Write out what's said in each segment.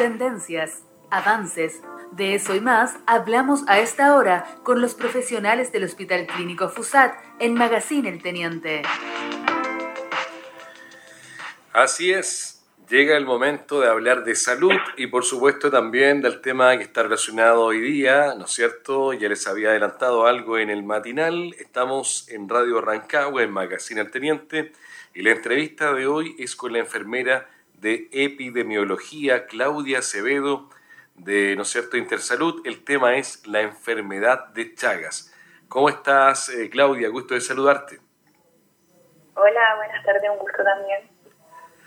tendencias, avances. De eso y más hablamos a esta hora con los profesionales del Hospital Clínico FUSAT en Magazine El Teniente. Así es, llega el momento de hablar de salud y por supuesto también del tema que está relacionado hoy día, ¿no es cierto? Ya les había adelantado algo en el matinal, estamos en Radio Rancagua, en Magazine El Teniente, y la entrevista de hoy es con la enfermera de epidemiología Claudia Acevedo de, ¿no es cierto?, Intersalud. El tema es la enfermedad de Chagas. ¿Cómo estás, eh, Claudia? Gusto de saludarte. Hola, buenas tardes, un gusto también.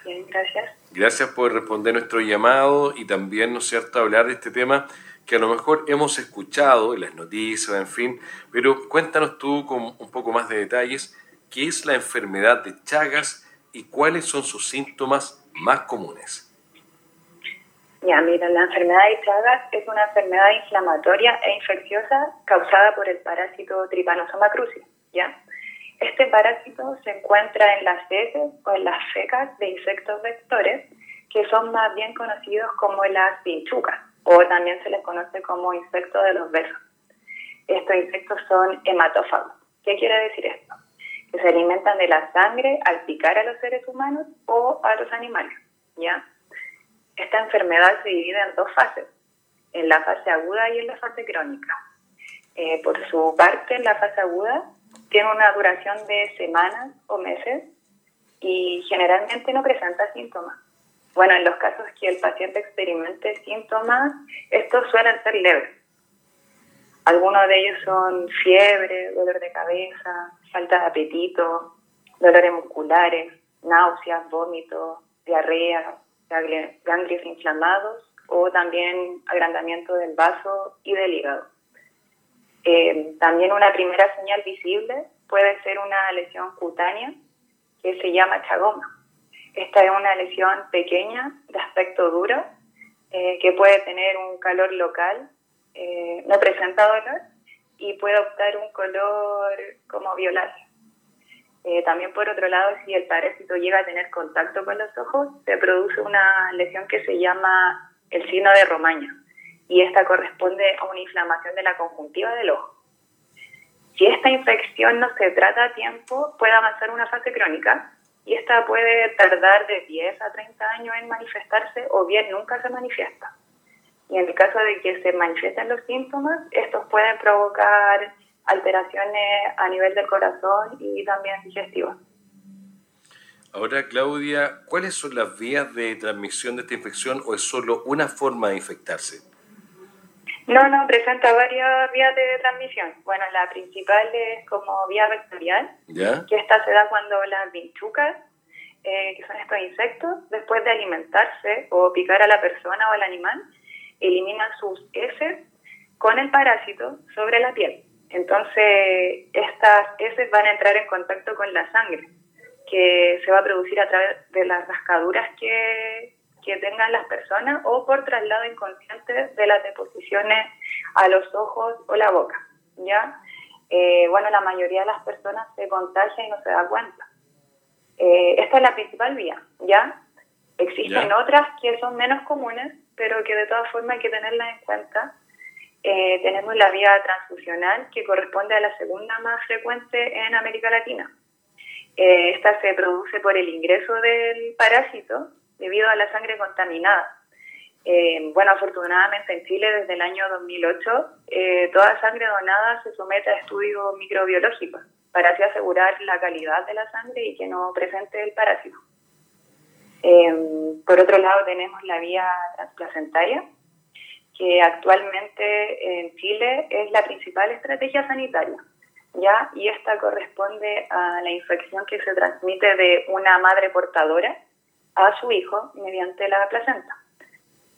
Bien, gracias. Gracias por responder nuestro llamado y también, ¿no es cierto?, hablar de este tema que a lo mejor hemos escuchado en las noticias, en fin, pero cuéntanos tú con un poco más de detalles qué es la enfermedad de Chagas y cuáles son sus síntomas más comunes. Ya, mira, la enfermedad de Chagas es una enfermedad inflamatoria e infecciosa causada por el parásito Trypanosoma cruzi, ¿ya? Este parásito se encuentra en las heces o en las fecas de insectos vectores que son más bien conocidos como las pinchucas o también se les conoce como insectos de los besos. Estos insectos son hematófagos. ¿Qué quiere decir esto? Que se alimentan de la sangre al picar a los seres humanos o a los animales. ¿ya? Esta enfermedad se divide en dos fases, en la fase aguda y en la fase crónica. Eh, por su parte, en la fase aguda tiene una duración de semanas o meses y generalmente no presenta síntomas. Bueno, en los casos que el paciente experimente síntomas, estos suelen ser leves. Algunos de ellos son fiebre, dolor de cabeza, falta de apetito, dolores musculares, náuseas, vómitos, diarrea, ganglios inflamados o también agrandamiento del vaso y del hígado. Eh, también una primera señal visible puede ser una lesión cutánea que se llama chagoma. Esta es una lesión pequeña, de aspecto duro, eh, que puede tener un calor local, eh, no presenta dolor y puede optar un color como violáceo. también por otro lado, si el parásito llega a tener contacto con los ojos, se produce una lesión que se llama el signo de Romaña y esta corresponde a una inflamación de la conjuntiva del ojo. Si esta infección no se trata a tiempo, puede avanzar una fase crónica y esta puede tardar de 10 a 30 años en manifestarse o bien nunca se manifiesta. Y en el caso de que se manifiesten los síntomas, estos pueden provocar alteraciones a nivel del corazón y también digestivas. Ahora, Claudia, ¿cuáles son las vías de transmisión de esta infección o es solo una forma de infectarse? No, no, presenta varias vías de transmisión. Bueno, la principal es como vía vectorial, que esta se da cuando las vinchucas, eh, que son estos insectos, después de alimentarse o picar a la persona o al animal, eliminan sus heces con el parásito sobre la piel. Entonces, estas heces van a entrar en contacto con la sangre, que se va a producir a través de las rascaduras que, que tengan las personas o por traslado inconsciente de las deposiciones a los ojos o la boca, ¿ya? Eh, bueno, la mayoría de las personas se contagia y no se da cuenta. Eh, esta es la principal vía, ¿ya? Existen otras que son menos comunes, pero que de todas formas hay que tenerlas en cuenta. Eh, tenemos la vía transfusional, que corresponde a la segunda más frecuente en América Latina. esta se produce por el ingreso del parásito debido a la sangre contaminada. Eh, bueno, afortunadamente en Chile desde el año 2008 eh, toda sangre donada se somete a estudios microbiológicos para así asegurar la calidad de la sangre y que no presente el parásito. Eh, por otro lado tenemos la vía transplacentaria, que actualmente en Chile es la principal estrategia sanitaria, ¿ya? Y esta corresponde a la infección que se transmite de una madre portadora a su hijo mediante la placenta.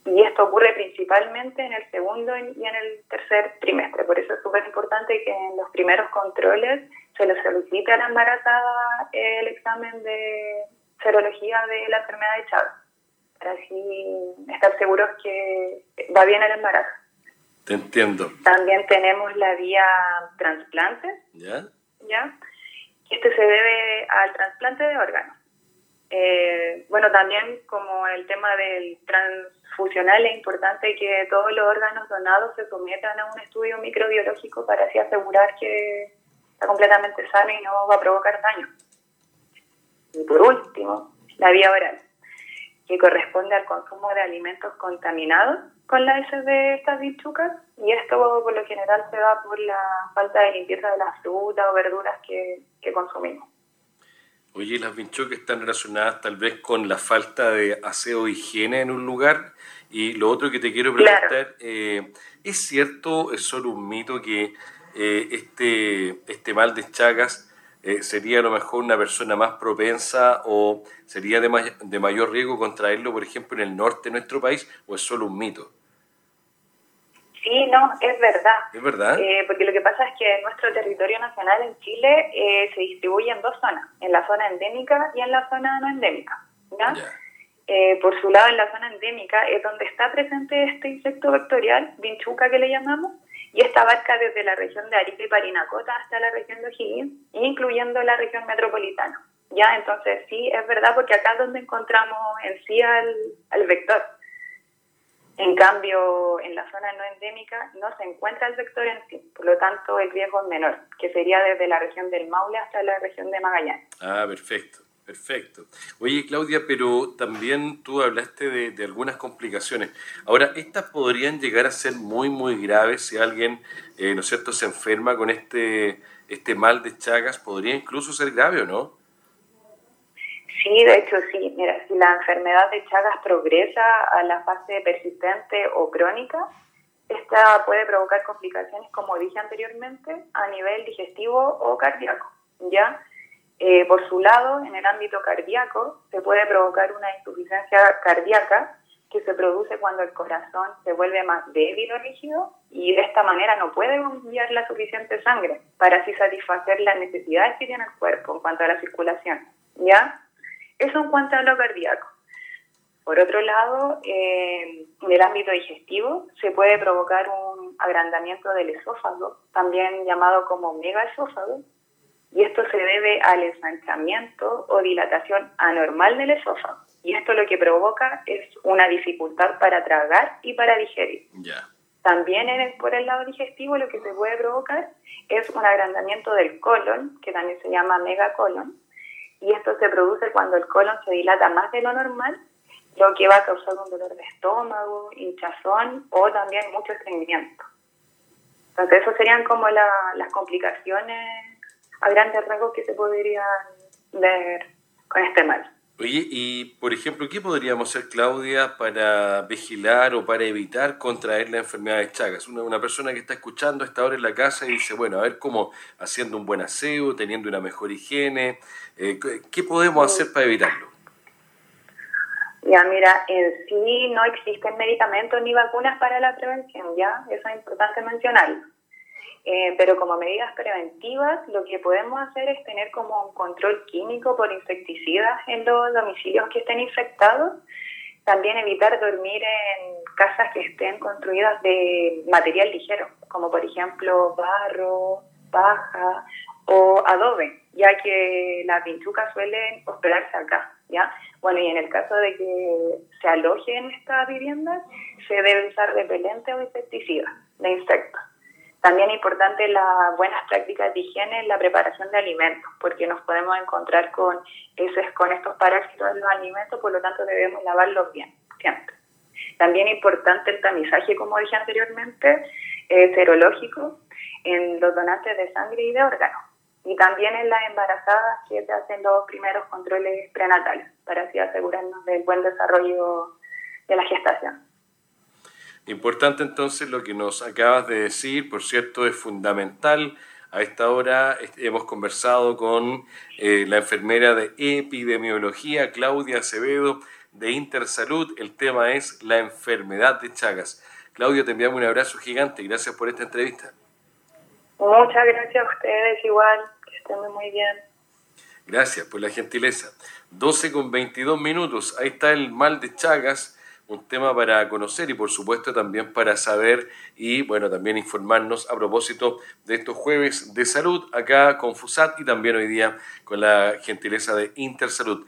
Y esto ocurre principalmente en el segundo y en el tercer trimestre. Por eso es súper importante que en los primeros controles se le solicite a la embarazada el examen de serología de la enfermedad de Chagas, para así estar seguros que va bien el embarazo. Te entiendo. También tenemos la vía trasplante. ¿Ya? ¿Ya? Este se debe al trasplante de órganos. Eh, bueno, también como el tema del transfusional es importante que todos los órganos donados se sometan a un estudio microbiológico para así asegurar que está completamente sano y no va a provocar daño. Y por último, la vía oral, que corresponde al consumo de alimentos contaminados con la heces de estas bichucas y esto por lo general se da por la falta de limpieza de las frutas o verduras que, que consumimos. Oye, las vinchucas están relacionadas tal vez con la falta de aseo e higiene en un lugar. Y lo otro que te quiero preguntar, eh, ¿es cierto, es solo un mito que eh, este, este mal de Chagas eh, sería a lo mejor una persona más propensa o sería de, de mayor riesgo contraerlo, por ejemplo, en el norte de nuestro país, o es solo un mito? Sí, no, es verdad. Es verdad. Eh, porque lo que pasa es que nuestro territorio nacional en Chile eh, se distribuye en dos zonas, en la zona endémica y en la zona no endémica. Eh, por su lado, en la zona endémica es donde está presente este insecto vectorial, vinchuca que le llamamos, y esta abarca desde la región de Arica y Parinacota hasta la región de O'Higgins, incluyendo la región metropolitana. Ya, entonces sí, es verdad, porque acá es donde encontramos en sí al, al vector. En cambio, en la zona no endémica no se encuentra el vector en sí, por lo tanto el riesgo es menor, que sería desde la región del Maule hasta la región de Magallanes. Ah, perfecto, perfecto. Oye, Claudia, pero también tú hablaste de, algunas complicaciones. Ahora, estas podrían llegar a ser muy, muy graves si alguien, eh, ¿no es cierto?, se enferma con este, este mal de Chagas, podría incluso ser grave o no? Sí, de hecho sí. Mira, si la enfermedad de Chagas progresa a la fase persistente o crónica, esta puede provocar complicaciones, como dije anteriormente, a nivel digestivo o cardíaco. ¿ya? Eh, por su lado, en el ámbito cardíaco, se puede provocar una insuficiencia cardíaca que se produce cuando el corazón se vuelve más débil o rígido y de esta manera no puede enviar la suficiente sangre para así satisfacer las necesidades que tiene el cuerpo en cuanto a la circulación. ¿Ya? Eso en cuanto a lo cardíaco. Por otro lado, eh, en el ámbito digestivo se puede provocar un agrandamiento del esófago, también llamado como megaesófago, y esto se debe al ensanchamiento o dilatación anormal del esófago. Y esto lo que provoca es una dificultad para tragar y para digerir. También por el lado digestivo lo que se puede provocar es un agrandamiento del colon, que también se llama megacolon, y esto se produce cuando el colon se dilata más de lo normal, lo que va a causar un dolor de estómago, hinchazón o también mucho estreñimiento. Entonces, eso serían como las complicaciones a grandes rasgos que se podrían ver con este mal. Oye, y por ejemplo, ¿qué podríamos hacer, Claudia, para vigilar o para evitar contraer la enfermedad de Chagas? Una, una persona que está escuchando esta hora en la casa y dice, bueno, a ver cómo haciendo un buen aseo, teniendo una mejor higiene, eh, ¿qué podemos hacer para evitarlo? Ya, mira, en sí no existen medicamentos ni vacunas para la prevención, ¿ya? Eso es importante mencionarlo. Eh, pero como medidas preventivas, lo que podemos hacer es tener como un control químico por insecticidas en los domicilios que estén infectados. También evitar dormir en casas que estén construidas de material ligero, como por ejemplo barro, paja o adobe, ya que las pinchucas suelen hospedarse acá, ¿ya? Bueno, y en el caso de que se alojen en estas viviendas, se debe usar repelente o insecticida de insectos. También importante las buenas prácticas de higiene en la preparación de alimentos, porque nos podemos encontrar con, esos, con estos parásitos en los alimentos, por lo tanto debemos lavarlos bien, siempre. También importante el tamizaje, como dije anteriormente, eh, serológico en los donantes de sangre y de órganos. Y también en las embarazadas que se hacen los primeros controles prenatales, para así asegurarnos del buen desarrollo de la gestación. Importante entonces lo que nos acabas de decir, por cierto, es fundamental. A esta hora hemos conversado con eh, la enfermera de epidemiología, Claudia Acevedo, de Intersalud. El tema es la enfermedad de Chagas. Claudia, te enviamos un abrazo gigante gracias por esta entrevista. Muchas gracias a ustedes, igual, que estén muy bien. Gracias por la gentileza. 12 con 22 minutos, ahí está el mal de Chagas un tema para conocer y por supuesto también para saber y bueno, también informarnos a propósito de estos jueves de salud acá con FUSAT y también hoy día con la gentileza de Intersalud.